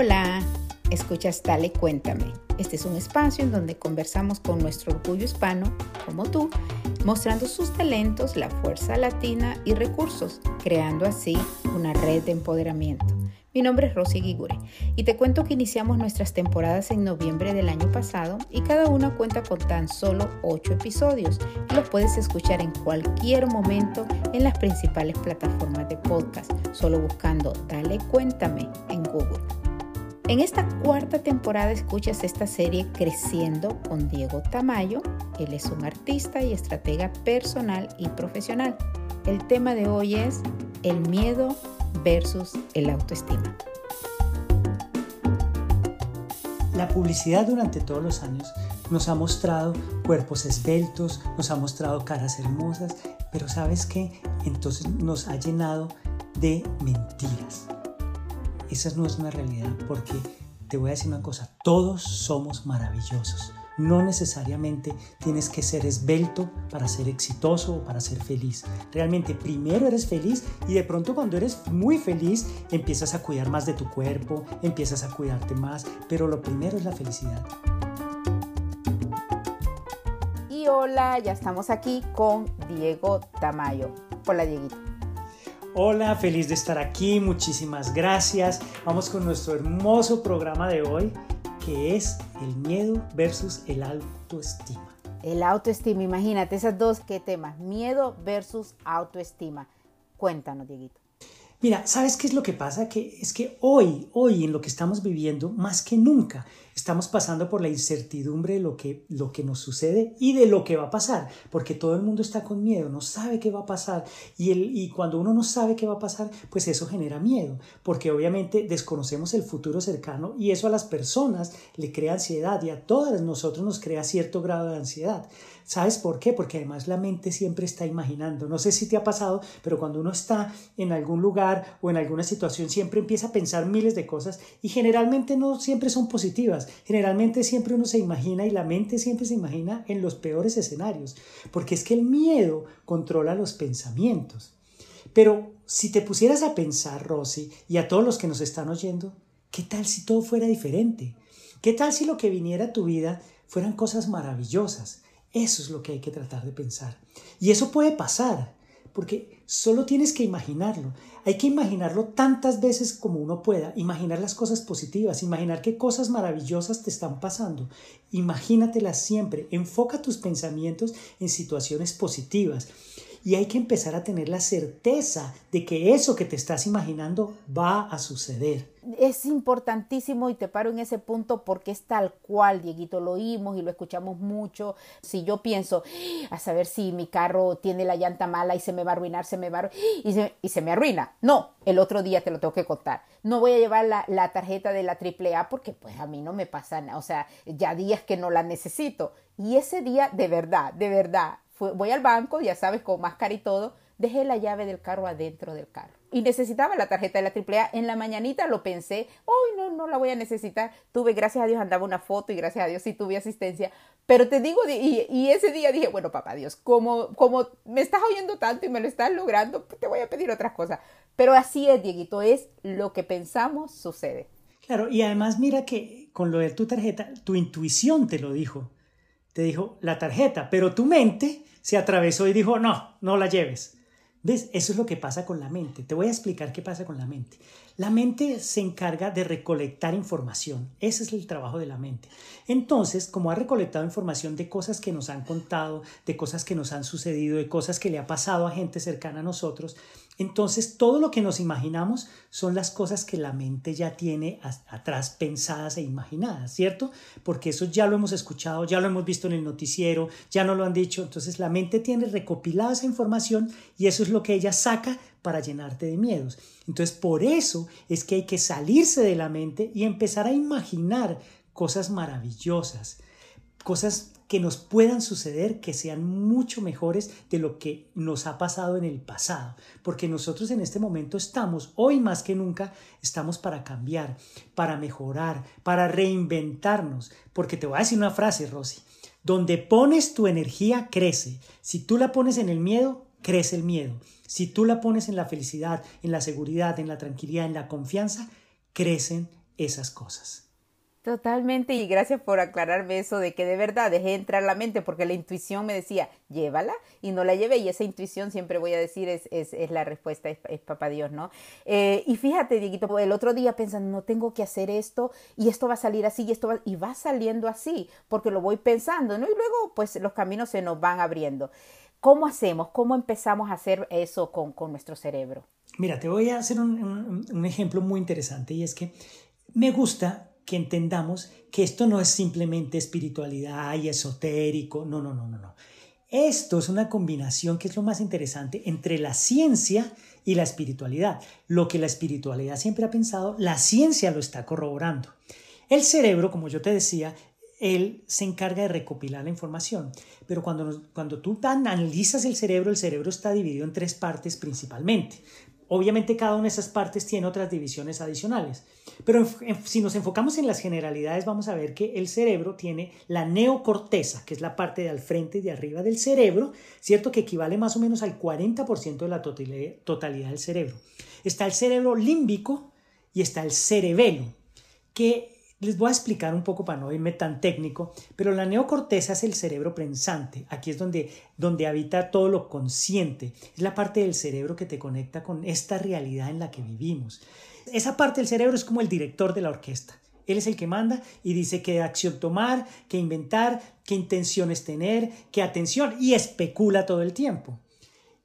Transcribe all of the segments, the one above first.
Hola, escuchas Dale Cuéntame. Este es un espacio en donde conversamos con nuestro orgullo hispano, como tú, mostrando sus talentos, la fuerza latina y recursos, creando así una red de empoderamiento. Mi nombre es Rosy Guigure y te cuento que iniciamos nuestras temporadas en noviembre del año pasado y cada una cuenta con tan solo 8 episodios y los puedes escuchar en cualquier momento en las principales plataformas de podcast, solo buscando Dale Cuéntame en Google. En esta cuarta temporada escuchas esta serie Creciendo con Diego Tamayo. Él es un artista y estratega personal y profesional. El tema de hoy es el miedo versus el autoestima. La publicidad durante todos los años nos ha mostrado cuerpos esbeltos, nos ha mostrado caras hermosas, pero ¿sabes qué? Entonces nos ha llenado de mentiras. Esa no es una realidad porque te voy a decir una cosa, todos somos maravillosos. No necesariamente tienes que ser esbelto para ser exitoso o para ser feliz. Realmente primero eres feliz y de pronto cuando eres muy feliz empiezas a cuidar más de tu cuerpo, empiezas a cuidarte más, pero lo primero es la felicidad. Y hola, ya estamos aquí con Diego Tamayo. Hola Dieguito. Hola, feliz de estar aquí, muchísimas gracias. Vamos con nuestro hermoso programa de hoy que es el miedo versus el autoestima. El autoestima, imagínate esas dos qué temas, miedo versus autoestima. Cuéntanos, Dieguito. Mira, ¿sabes qué es lo que pasa? Que es que hoy, hoy en lo que estamos viviendo, más que nunca, estamos pasando por la incertidumbre de lo que, lo que nos sucede y de lo que va a pasar, porque todo el mundo está con miedo, no sabe qué va a pasar y, el, y cuando uno no sabe qué va a pasar, pues eso genera miedo, porque obviamente desconocemos el futuro cercano y eso a las personas le crea ansiedad y a todas nosotros nos crea cierto grado de ansiedad. ¿Sabes por qué? Porque además la mente siempre está imaginando. No sé si te ha pasado, pero cuando uno está en algún lugar o en alguna situación siempre empieza a pensar miles de cosas y generalmente no siempre son positivas. Generalmente siempre uno se imagina y la mente siempre se imagina en los peores escenarios, porque es que el miedo controla los pensamientos. Pero si te pusieras a pensar, Rosy, y a todos los que nos están oyendo, ¿qué tal si todo fuera diferente? ¿Qué tal si lo que viniera a tu vida fueran cosas maravillosas? Eso es lo que hay que tratar de pensar. Y eso puede pasar, porque solo tienes que imaginarlo. Hay que imaginarlo tantas veces como uno pueda, imaginar las cosas positivas, imaginar qué cosas maravillosas te están pasando. Imagínatelas siempre, enfoca tus pensamientos en situaciones positivas y hay que empezar a tener la certeza de que eso que te estás imaginando va a suceder. Es importantísimo y te paro en ese punto porque es tal cual, Dieguito, lo oímos y lo escuchamos mucho. Si yo pienso, a saber si mi carro tiene la llanta mala y se me va a arruinar, se me va a y se, y se me arruina. No, el otro día te lo tengo que contar. No voy a llevar la, la tarjeta de la AAA porque pues a mí no me pasa nada. O sea, ya días que no la necesito. Y ese día, de verdad, de verdad, voy al banco, ya sabes, con máscara y todo, dejé la llave del carro adentro del carro. Y necesitaba la tarjeta de la AAA. En la mañanita lo pensé, hoy no, no la voy a necesitar. Tuve, gracias a Dios, andaba una foto y gracias a Dios sí tuve asistencia. Pero te digo, y, ese día dije, bueno, papá Dios, como, como me estás oyendo tanto y me lo estás logrando, pues te voy a pedir otras cosas. Pero así es, Dieguito, es lo que pensamos sucede. Claro, y además mira que con lo de tu tarjeta, tu intuición te lo dijo. Te dijo la tarjeta, pero tu mente se atravesó y dijo, no, no la lleves. ¿Ves? Eso es lo que pasa con la mente. Te voy a explicar qué pasa con la mente. La mente se encarga de recolectar información. Ese es el trabajo de la mente. Entonces, como ha recolectado información de cosas que nos han contado, de cosas que nos han sucedido, de cosas que le ha pasado a gente cercana a nosotros, entonces todo lo que nos imaginamos son las cosas que la mente ya tiene atrás pensadas e imaginadas, ¿cierto? Porque eso ya lo hemos escuchado, ya lo hemos visto en el noticiero, ya no lo han dicho. Entonces la mente tiene recopilada esa información y eso es lo que ella saca para llenarte de miedos. Entonces por eso es que hay que salirse de la mente y empezar a imaginar cosas maravillosas, cosas que nos puedan suceder que sean mucho mejores de lo que nos ha pasado en el pasado, porque nosotros en este momento estamos, hoy más que nunca, estamos para cambiar, para mejorar, para reinventarnos, porque te voy a decir una frase, Rosy, donde pones tu energía crece, si tú la pones en el miedo, crece el miedo, si tú la pones en la felicidad, en la seguridad, en la tranquilidad, en la confianza, crecen esas cosas. Totalmente, y gracias por aclararme eso de que de verdad dejé entrar la mente, porque la intuición me decía, llévala, y no la llevé, y esa intuición siempre voy a decir es, es, la respuesta, es, es, papá Dios, ¿no? Eh, y fíjate, Dieguito, el otro día pensando, no tengo que hacer esto, y esto va a salir así, y esto va, y va saliendo así, porque lo voy pensando, ¿no? Y luego, pues los caminos se nos van abriendo. ¿Cómo hacemos? ¿Cómo empezamos a hacer eso con, con nuestro cerebro? Mira, te voy a hacer un, un, un ejemplo muy interesante, y es que me gusta que entendamos que esto no es simplemente espiritualidad y esotérico, no, no, no, no, no. Esto es una combinación que es lo más interesante entre la ciencia y la espiritualidad. Lo que la espiritualidad siempre ha pensado, la ciencia lo está corroborando. El cerebro, como yo te decía, él se encarga de recopilar la información. Pero cuando, cuando tú analizas el cerebro, el cerebro está dividido en tres partes principalmente. Obviamente cada una de esas partes tiene otras divisiones adicionales, pero si nos enfocamos en las generalidades vamos a ver que el cerebro tiene la neocorteza, que es la parte de al frente y de arriba del cerebro, ¿cierto? Que equivale más o menos al 40% de la totalidad del cerebro. Está el cerebro límbico y está el cerebelo, que les voy a explicar un poco para no irme tan técnico, pero la neocorteza es el cerebro pensante. Aquí es donde, donde habita todo lo consciente. Es la parte del cerebro que te conecta con esta realidad en la que vivimos. Esa parte del cerebro es como el director de la orquesta. Él es el que manda y dice qué acción tomar, qué inventar, qué intenciones tener, qué atención y especula todo el tiempo.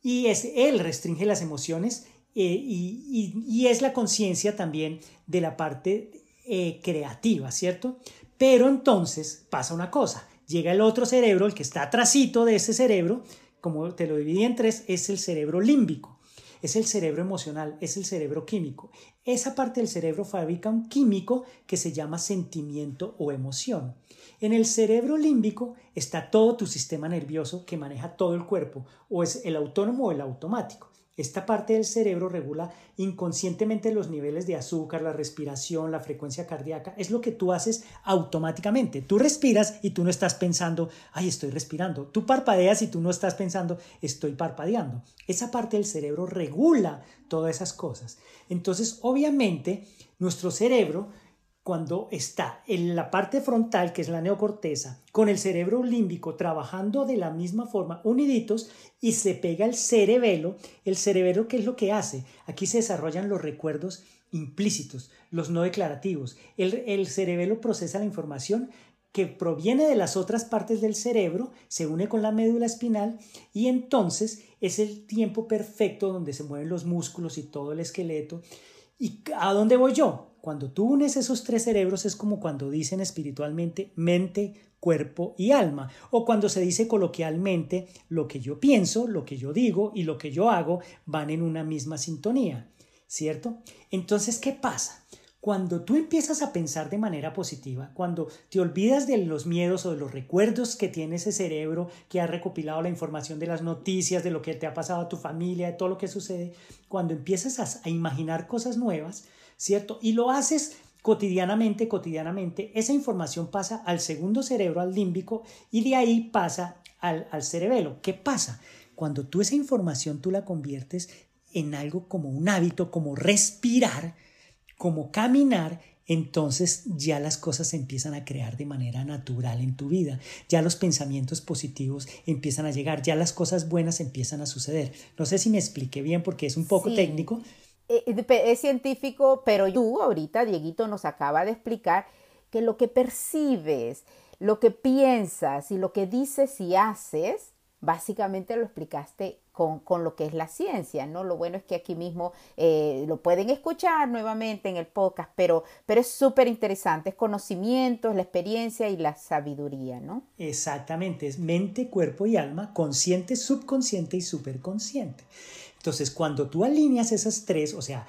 Y es, él restringe las emociones eh, y, es la conciencia también de la parte eh, creativa, ¿cierto? Pero entonces pasa una cosa, llega el otro cerebro, el que está atrasito de ese cerebro, como te lo dividí en tres, es el cerebro límbico, es el cerebro emocional, es el cerebro químico. Esa parte del cerebro fabrica un químico que se llama sentimiento o emoción. En el cerebro límbico está todo tu sistema nervioso que maneja todo el cuerpo, o es el autónomo o el automático. Esta parte del cerebro regula inconscientemente los niveles de azúcar, la respiración, la frecuencia cardíaca. Es lo que tú haces automáticamente. Tú respiras y tú no estás pensando, ay, estoy respirando. Tú parpadeas y tú no estás pensando, estoy parpadeando. Esa parte del cerebro regula todas esas cosas. Entonces, obviamente, nuestro cerebro cuando está en la parte frontal, que es la neocorteza, con el cerebro límbico trabajando de la misma forma, uniditos, y se pega el cerebelo, el cerebelo, ¿qué es lo que hace? Aquí se desarrollan los recuerdos implícitos, los no declarativos. El, el cerebelo procesa la información que proviene de las otras partes del cerebro, se une con la médula espinal y entonces es el tiempo perfecto donde se mueven los músculos y todo el esqueleto. ¿Y a dónde voy yo? Cuando tú unes esos tres cerebros es como cuando dicen espiritualmente mente, cuerpo y alma, o cuando se dice coloquialmente lo que yo pienso, lo que yo digo y lo que yo hago van en una misma sintonía, ¿cierto? Entonces, ¿qué pasa? Cuando tú empiezas a pensar de manera positiva, cuando te olvidas de los miedos o de los recuerdos que tiene ese cerebro que ha recopilado la información de las noticias, de lo que te ha pasado a tu familia, de todo lo que sucede, cuando empiezas a, a imaginar cosas nuevas, ¿cierto? Y lo haces cotidianamente, cotidianamente, esa información pasa al segundo cerebro, al límbico, y de ahí pasa al, al cerebelo. ¿Qué pasa? Cuando tú esa información tú la conviertes en algo como un hábito, como respirar, como caminar, entonces ya las cosas se empiezan a crear de manera natural en tu vida, ya los pensamientos positivos empiezan a llegar, ya las cosas buenas empiezan a suceder. No sé si me expliqué bien porque es un poco sí. técnico, es científico, pero tú ahorita, Dieguito, nos acaba de explicar que lo que percibes, lo que piensas y lo que dices y haces, básicamente lo explicaste con, con, lo que es la ciencia, ¿no? Lo bueno es que aquí mismo eh, lo pueden escuchar nuevamente en el podcast, pero, pero es súper interesante, es conocimiento, es la experiencia y la sabiduría, ¿no? Exactamente, es mente, cuerpo y alma, consciente, subconsciente y superconsciente. Entonces, cuando tú alineas esas tres, o sea,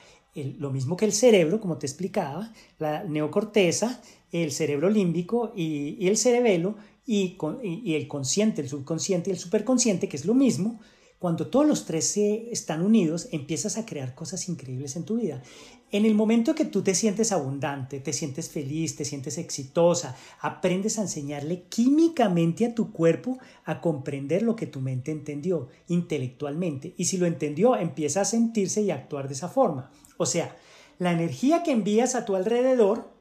lo mismo que el cerebro, como te explicaba, la neocorteza, el cerebro límbico y, el cerebelo, y, y, y, el consciente, el subconsciente y el superconsciente, que es lo mismo, cuando todos los tres se están unidos, empiezas a crear cosas increíbles en tu vida. En el momento que tú te sientes abundante, te sientes feliz, te sientes exitosa, aprendes a enseñarle químicamente a tu cuerpo a comprender lo que tu mente entendió intelectualmente. Y si lo entendió, empieza a sentirse y a actuar de esa forma. O sea, la energía que envías a tu alrededor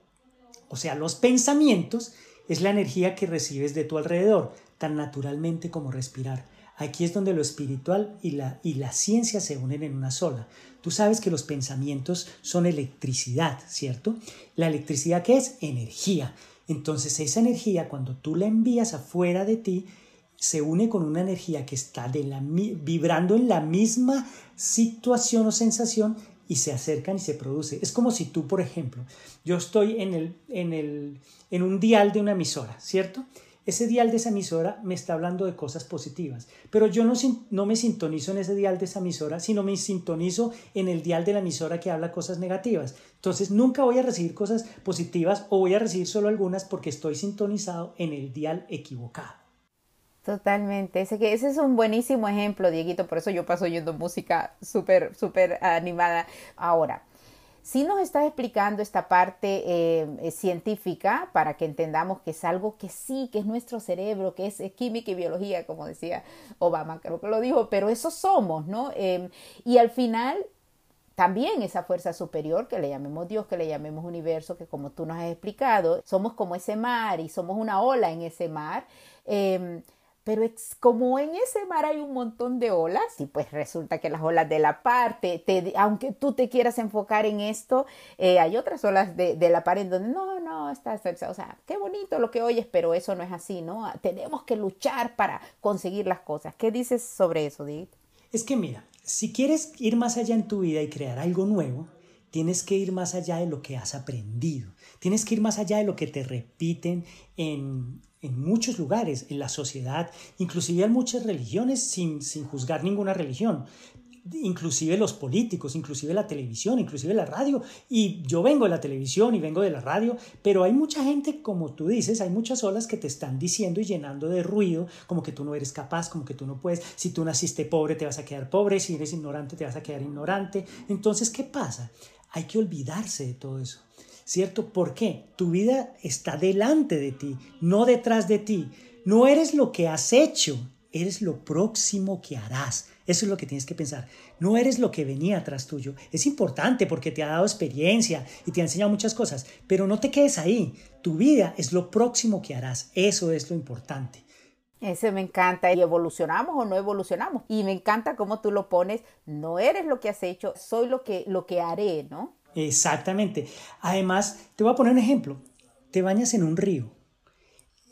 o sea, los pensamientos, es la energía que recibes de tu alrededor, tan naturalmente como respirar. Aquí es donde lo espiritual y la, y la ciencia se unen en una sola. Tú sabes que los pensamientos son electricidad, ¿cierto? La electricidad qué es energía. Entonces esa energía cuando tú la envías afuera de ti, se une con una energía que está de la, vibrando en la misma situación o sensación y se acercan y se produce. Es como si tú, por ejemplo, yo estoy en, el, en, el, en un dial de una emisora, ¿cierto? Ese dial de esa emisora me está hablando de cosas positivas, pero yo no, me sintonizo en ese dial de esa emisora, sino me sintonizo en el dial de la emisora que habla cosas negativas. Entonces nunca voy a recibir cosas positivas o voy a recibir solo algunas porque estoy sintonizado en el dial equivocado. Totalmente. Ese, que, ese es un buenísimo ejemplo, Dieguito. Por eso yo paso oyendo música súper, súper animada. Ahora, si nos está explicando esta parte eh, científica para que entendamos que es algo que sí, que es nuestro cerebro, que es, química y biología, como decía Obama, creo que lo dijo, pero eso somos, ¿no? Em, y al final también esa fuerza superior, que le llamemos Dios, que le llamemos universo, que como tú nos has explicado, somos como ese mar y somos una ola en ese mar. Em, pero es como en ese mar hay un montón de olas, y pues resulta que las olas de la parte, aunque tú te quieras enfocar en esto, eh, hay otras olas de, la par en donde no, no, está, o sea, qué bonito lo que oyes, pero eso no es así, ¿no? Tenemos que luchar para conseguir las cosas. ¿Qué dices sobre eso, Dick? Es que mira, si quieres ir más allá en tu vida y crear algo nuevo, tienes que ir más allá de lo que has aprendido, tienes que ir más allá de lo que te repiten en en muchos lugares, en la sociedad, inclusive en muchas religiones sin, sin juzgar ninguna religión, inclusive los políticos, inclusive la televisión, inclusive la radio. Y yo vengo de la televisión y vengo de la radio, pero hay mucha gente, como tú dices, hay muchas olas que te están diciendo y llenando de ruido, como que tú no eres capaz, como que tú no puedes, si tú naciste pobre te vas a quedar pobre, si eres ignorante te vas a quedar ignorante. Entonces, ¿qué pasa? Hay que olvidarse de todo eso. ¿Cierto? ¿Por qué? Tu vida está delante de ti, no detrás de ti. No eres lo que has hecho, eres lo próximo que harás. Eso es lo que tienes que pensar. No eres lo que venía atrás tuyo. Es importante porque te ha dado experiencia y te ha enseñado muchas cosas, pero no te quedes ahí. Tu vida es lo próximo que harás. Eso es lo importante. Ese me encanta. ¿Y evolucionamos o no evolucionamos? Y me encanta cómo tú lo pones. No eres lo que has hecho, soy lo que, lo que haré, ¿no? Exactamente. Además, te voy a poner un ejemplo. Te bañas en un río.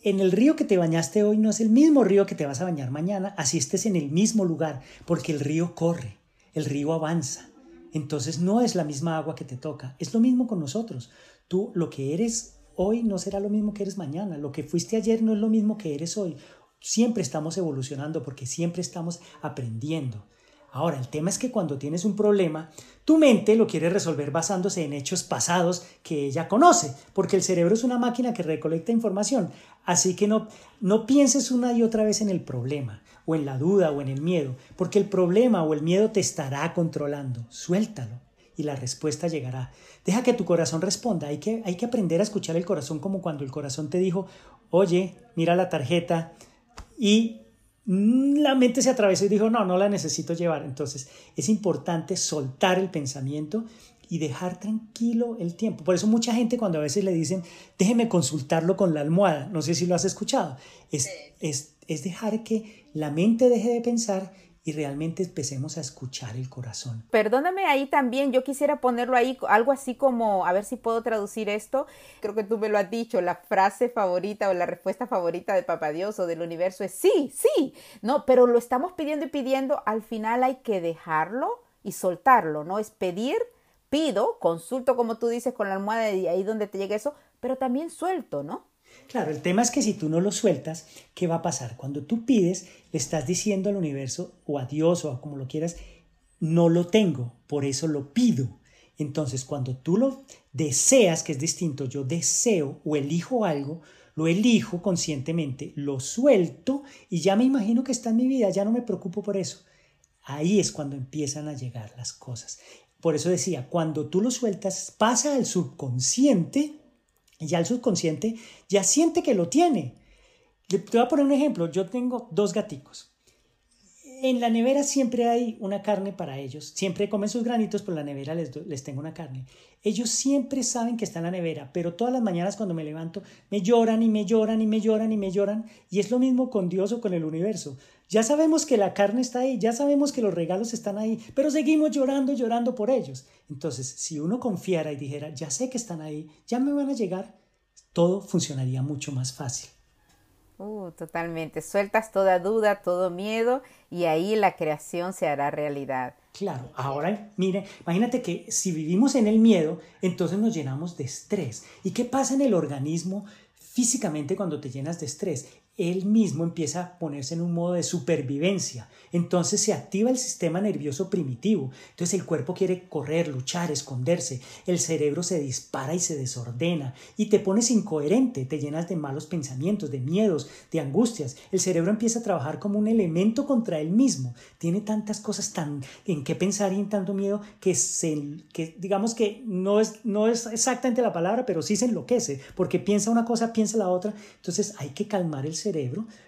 En el río que te bañaste hoy no es el mismo río que te vas a bañar mañana, así estés en el mismo lugar, porque el río corre, el río avanza. Entonces no es la misma agua que te toca, es lo mismo con nosotros. Tú lo que eres hoy no será lo mismo que eres mañana, lo que fuiste ayer no es lo mismo que eres hoy. Siempre estamos evolucionando porque siempre estamos aprendiendo. Ahora, el tema es que cuando tienes un problema, tu mente lo quiere resolver basándose en hechos pasados que ella conoce, porque el cerebro es una máquina que recolecta información. Así que no, no pienses una y otra vez en el problema, o en la duda, o en el miedo, porque el problema o el miedo te estará controlando. Suéltalo y la respuesta llegará. Deja que tu corazón responda. Hay que, hay que aprender a escuchar el corazón como cuando el corazón te dijo, oye, mira la tarjeta y la mente se atravesó y dijo, no, no la necesito llevar. Entonces es importante soltar el pensamiento y dejar tranquilo el tiempo. Por eso mucha gente cuando a veces le dicen, déjeme consultarlo con la almohada, no sé si lo has escuchado, es, es, es dejar que la mente deje de pensar y realmente empecemos a escuchar el corazón. Perdóname ahí también, yo quisiera ponerlo ahí algo así como, a ver si puedo traducir esto, creo que tú me lo has dicho, la frase favorita o la respuesta favorita de Papá Dios o del universo es sí, sí, no, pero lo estamos pidiendo y pidiendo, al final hay que dejarlo y soltarlo, ¿no? Es pedir, pido, consulto como tú dices con la almohada y ahí donde te llegue eso, pero también suelto, ¿no? Claro, el tema es que si tú no lo sueltas, ¿qué va a pasar? Cuando tú pides, le estás diciendo al universo o a Dios o a como lo quieras, no lo tengo, por eso lo pido. Entonces, cuando tú lo deseas, que es distinto, yo deseo o elijo algo, lo elijo conscientemente, lo suelto y ya me imagino que está en mi vida, ya no me preocupo por eso. Ahí es cuando empiezan a llegar las cosas. Por eso decía, cuando tú lo sueltas, pasa al subconsciente ya el subconsciente ya siente que lo tiene. Te voy a poner un ejemplo. Yo tengo dos gaticos. en la nevera siempre hay una carne para ellos. Siempre comen sus granitos, pero en la nevera les, les tengo una carne. Ellos siempre saben que está en la nevera, pero todas las mañanas cuando me levanto me lloran y me lloran y me lloran y me lloran. Y es lo mismo con Dios o con el universo. Ya sabemos que la carne está ahí, ya sabemos que los regalos están ahí, pero seguimos llorando, llorando por ellos. Entonces, si uno confiara y dijera, ya sé que están ahí, ya me van a llegar, todo funcionaría mucho más fácil. Uh, totalmente. Sueltas toda duda, todo miedo y ahí la creación se hará realidad. Claro, ahora mire, imagínate que si vivimos en el miedo, entonces nos llenamos de estrés. ¿Y qué pasa en el organismo físicamente cuando te llenas de estrés? Él mismo empieza a ponerse en un modo de supervivencia. Entonces se activa el sistema nervioso primitivo. Entonces el cuerpo quiere correr, luchar, esconderse. El cerebro se dispara y se desordena. Y te pones incoherente, te llenas de malos pensamientos, de miedos, de angustias. El cerebro empieza a trabajar como un elemento contra él mismo. Tiene tantas cosas tan en qué pensar y en tanto miedo que, se, que digamos que no es, no es exactamente la palabra, pero sí se enloquece. Porque piensa una cosa, piensa la otra. Entonces hay que calmar el cerebro,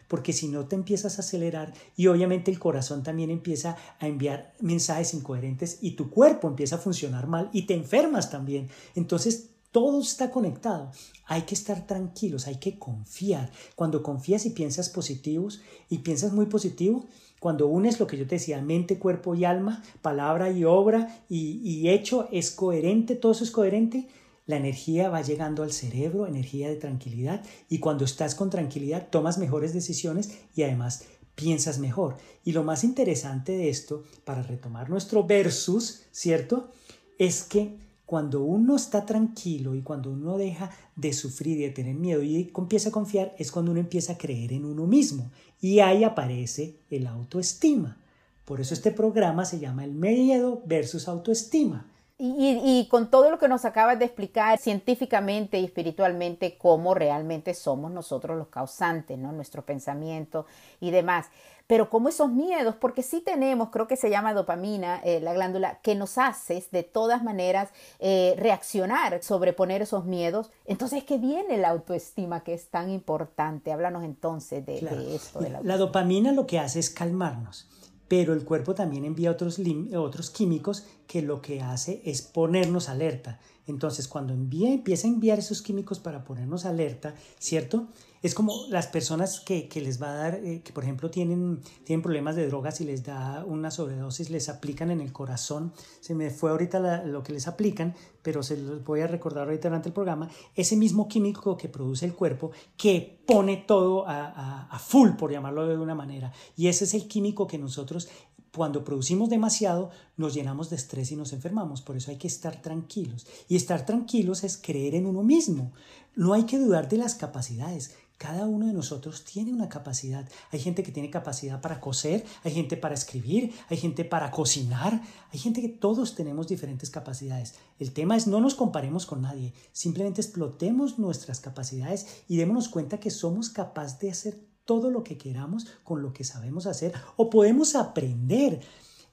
porque si no te empiezas a acelerar y obviamente el corazón también empieza a enviar mensajes incoherentes y tu cuerpo empieza a funcionar mal y te enfermas también. Entonces todo está conectado. Hay que estar tranquilos, hay que confiar. Cuando confías y piensas positivos y piensas muy positivo, cuando unes lo que yo te decía, mente, cuerpo y alma, palabra y obra y, y hecho, es coherente, todo eso es coherente, la energía va llegando al cerebro, energía de tranquilidad, y cuando estás con tranquilidad tomas mejores decisiones y además piensas mejor. Y lo más interesante de esto, para retomar nuestro versus, ¿cierto? Es que cuando uno está tranquilo y cuando uno deja de sufrir y de tener miedo y empieza a confiar, es cuando uno empieza a creer en uno mismo. Y ahí aparece el autoestima. Por eso este programa se llama el miedo versus autoestima. Y, con todo lo que nos acabas de explicar científicamente y espiritualmente, cómo realmente somos nosotros los causantes, ¿no? Nuestro pensamiento y demás. Pero como esos miedos, porque sí tenemos, creo que se llama dopamina, eh, la glándula, que nos hace de todas maneras eh, reaccionar, sobreponer esos miedos. Entonces, ¿qué viene la autoestima que es tan importante? Háblanos entonces de, esto. De la, la dopamina lo que hace es calmarnos pero el cuerpo también envía otros, otros químicos que lo que hace es ponernos alerta. Entonces, cuando envía, empieza a enviar esos químicos para ponernos alerta, ¿cierto? Es como las personas que, les va a dar, eh, que por ejemplo tienen, tienen problemas de drogas y les da una sobredosis, les aplican en el corazón. Se me fue ahorita lo que les aplican, pero se los voy a recordar ahorita durante el programa. Ese mismo químico que produce el cuerpo que pone todo a, a full, por llamarlo de una manera. Y ese es el químico que nosotros cuando producimos demasiado, nos llenamos de estrés y nos enfermamos. Por eso hay que estar tranquilos. Y estar tranquilos es creer en uno mismo. No hay que dudar de las capacidades. Cada uno de nosotros tiene una capacidad. Hay gente que tiene capacidad para coser, hay gente para escribir, hay gente para cocinar, hay gente que todos tenemos diferentes capacidades. El tema es no nos comparemos con nadie, simplemente explotemos nuestras capacidades y démonos cuenta que somos capaces de hacer todo lo que queramos con lo que sabemos hacer o podemos aprender.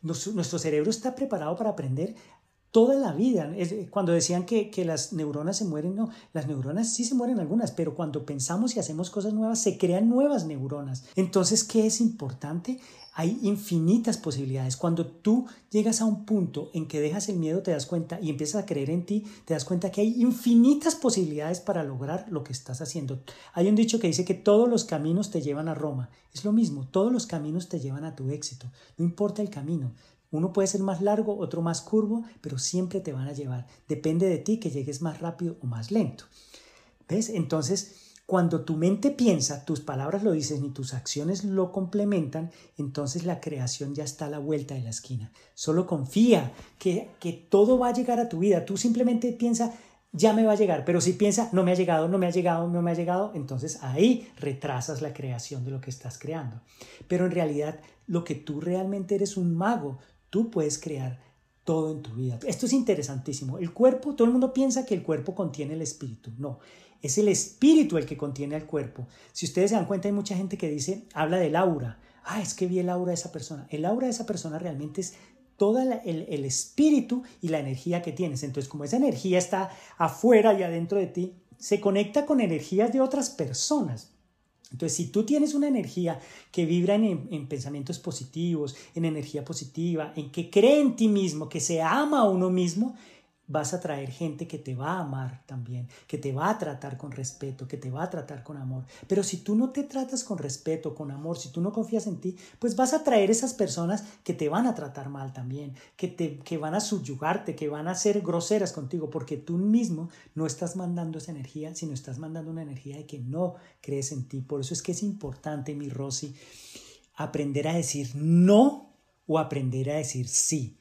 Nuestro cerebro está preparado para aprender toda la vida. Cuando decían que, las neuronas se mueren, no, las neuronas sí se mueren algunas, pero cuando pensamos y hacemos cosas nuevas, se crean nuevas neuronas. Entonces, ¿qué es importante? Hay infinitas posibilidades. Cuando tú llegas a un punto en que dejas el miedo, te das cuenta y empiezas a creer en ti, te das cuenta que hay infinitas posibilidades para lograr lo que estás haciendo. Hay un dicho que dice que todos los caminos te llevan a Roma. Es lo mismo, todos los caminos te llevan a tu éxito. No importa el camino. Uno puede ser más largo, otro más curvo, pero siempre te van a llevar. Depende de ti que llegues más rápido o más lento. ¿Ves? Entonces, cuando tu mente piensa, tus palabras lo dicen y tus acciones lo complementan, entonces la creación ya está a la vuelta de la esquina. Solo confía que, que todo va a llegar a tu vida. Tú simplemente piensa, ya me va a llegar, pero si piensa, no me ha llegado, no me ha llegado, no me ha llegado, entonces ahí retrasas la creación de lo que estás creando. Pero en realidad, lo que tú realmente eres un mago, Tú puedes crear todo en tu vida. Esto es interesantísimo. El cuerpo, todo el mundo piensa que el cuerpo contiene el espíritu. No, es el espíritu el que contiene al cuerpo. Si ustedes se dan cuenta, hay mucha gente que dice, habla del aura. Ah, es que vi el aura de esa persona. El aura de esa persona realmente es todo el, el, espíritu y la energía que tienes. Entonces, como esa energía está afuera y adentro de ti, se conecta con energías de otras personas. Entonces, si tú tienes una energía que vibra en, en, pensamientos positivos, en energía positiva, en que cree en ti mismo, que se ama a uno mismo, vas a traer gente que te va a amar también, que te va a tratar con respeto, que te va a tratar con amor. Pero si tú no te tratas con respeto, con amor, si tú no confías en ti, pues vas a traer esas personas que te van a tratar mal también, que, te, que van a subyugarte, que van a ser groseras contigo, porque tú mismo no estás mandando esa energía, sino estás mandando una energía de que no crees en ti. Por eso es que es importante, mi Rosy, aprender a decir no o aprender a decir sí.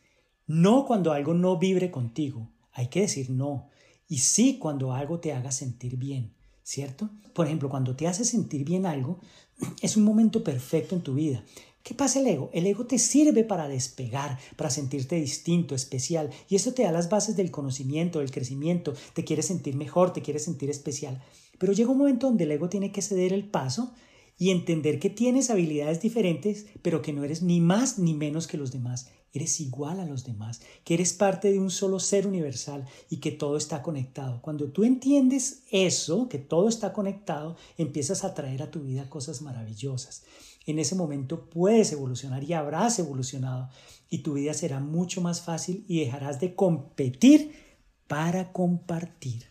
No cuando algo no vibre contigo, hay que decir no. Y sí cuando algo te haga sentir bien, ¿cierto? Por ejemplo, cuando te hace sentir bien algo, es un momento perfecto en tu vida. ¿Qué pasa el ego? El ego te sirve para despegar, para sentirte distinto, especial, y eso te da las bases del conocimiento, del crecimiento, te quieres sentir mejor, te quieres sentir especial. Pero llega un momento donde el ego tiene que ceder el paso y entender que tienes habilidades diferentes, pero que no eres ni más ni menos que los demás eres igual a los demás, que eres parte de un solo ser universal y que todo está conectado. Cuando tú entiendes eso, que todo está conectado, empiezas a traer a tu vida cosas maravillosas. En ese momento puedes evolucionar y habrás evolucionado y tu vida será mucho más fácil y dejarás de competir para compartir.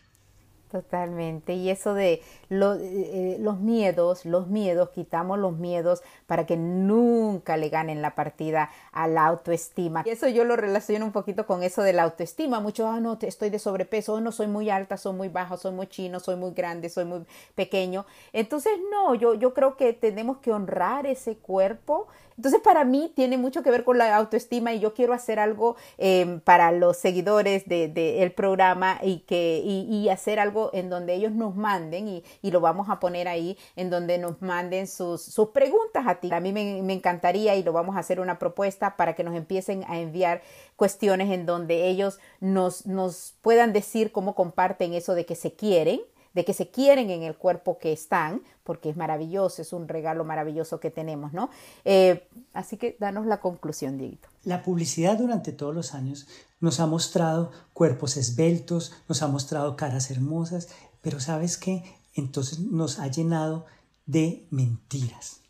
Totalmente. Y eso de eh, eh, los miedos, los miedos, quitamos los miedos para que nunca le ganen la partida a la autoestima. Y eso yo lo relaciono un poquito con eso de la autoestima. Muchos, ah, no, estoy de sobrepeso, oh, no soy muy alta, soy muy baja, soy muy chino, soy muy grande, soy muy pequeño. Entonces, no, yo, yo creo que tenemos que honrar ese cuerpo entonces, para mí tiene mucho que ver con la autoestima y yo quiero hacer algo em, para los seguidores del de, programa y, que, y, hacer algo en donde ellos nos manden y, y, lo vamos a poner ahí, en donde nos manden sus, sus preguntas a ti. A mí me, me encantaría y lo vamos a hacer una propuesta para que nos empiecen a enviar cuestiones en donde ellos nos, nos puedan decir cómo comparten eso de que se quieren de que se quieren en el cuerpo que están, porque es maravilloso, es un regalo maravilloso que tenemos, ¿no? Eh, así que danos la conclusión, Dieguito. La publicidad durante todos los años nos ha mostrado cuerpos esbeltos, nos ha mostrado caras hermosas, pero ¿sabes qué? Entonces nos ha llenado de mentiras.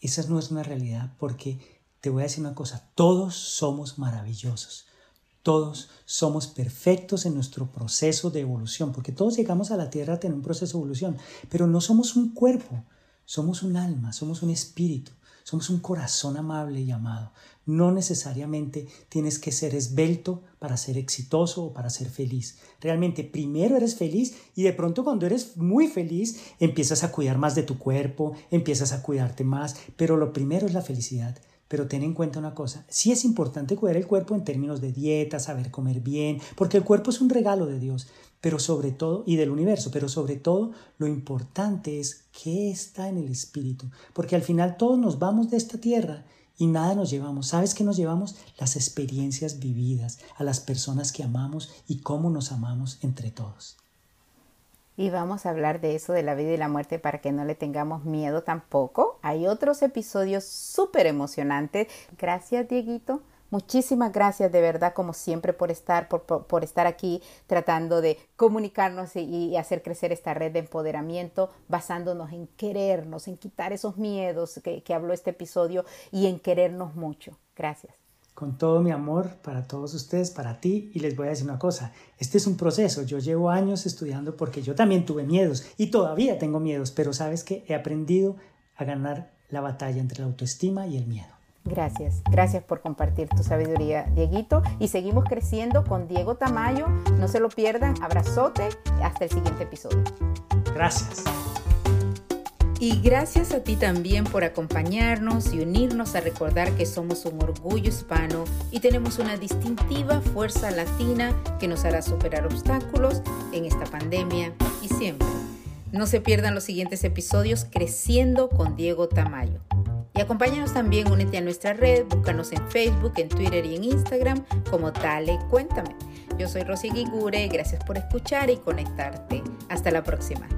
Esa no es una realidad porque te voy a decir una cosa, todos somos maravillosos. Todos somos perfectos en nuestro proceso de evolución, porque todos llegamos a la Tierra a tener un proceso de evolución, pero no somos un cuerpo, somos un alma, somos un espíritu, somos un corazón amable y amado. No necesariamente tienes que ser esbelto para ser exitoso o para ser feliz. Realmente primero eres feliz y de pronto cuando eres muy feliz empiezas a cuidar más de tu cuerpo, empiezas a cuidarte más, pero lo primero es la felicidad. Pero ten en cuenta una cosa, sí es importante cuidar el cuerpo en términos de dieta, saber comer bien, porque el cuerpo es un regalo de Dios, pero sobre todo, y del universo, pero sobre todo lo importante es qué está en el espíritu, porque al final todos nos vamos de esta tierra y nada nos llevamos. ¿Sabes qué nos llevamos? Las experiencias vividas, a las personas que amamos y cómo nos amamos entre todos y vamos a hablar de eso de la vida y la muerte para que no le tengamos miedo tampoco. Hay otros episodios súper emocionantes. Gracias, Dieguito. Muchísimas gracias de verdad, como siempre, por estar, por, estar aquí tratando de comunicarnos y, hacer crecer esta red de empoderamiento, basándonos en querernos, en quitar esos miedos que habló este episodio y en querernos mucho. Gracias con todo mi amor para todos ustedes, para ti, y les voy a decir una cosa, este es un proceso, yo llevo años estudiando porque yo también tuve miedos y todavía tengo miedos, pero sabes que he aprendido a ganar la batalla entre la autoestima y el miedo. Gracias, gracias por compartir tu sabiduría, Dieguito. Y seguimos creciendo con Diego Tamayo. No se lo pierdan. Abrazote. Hasta el siguiente episodio. Gracias. Y gracias a ti también por acompañarnos y unirnos a recordar que somos un orgullo hispano y tenemos una distintiva fuerza latina que nos hará superar obstáculos en esta pandemia y siempre. No se pierdan los siguientes episodios Creciendo con Diego Tamayo. Y acompáñanos también, únete a nuestra red, búscanos en Facebook, en Twitter y en Instagram como Dale Cuéntame. Yo soy Rosy Guigure, gracias por escuchar y conectarte. Hasta la próxima.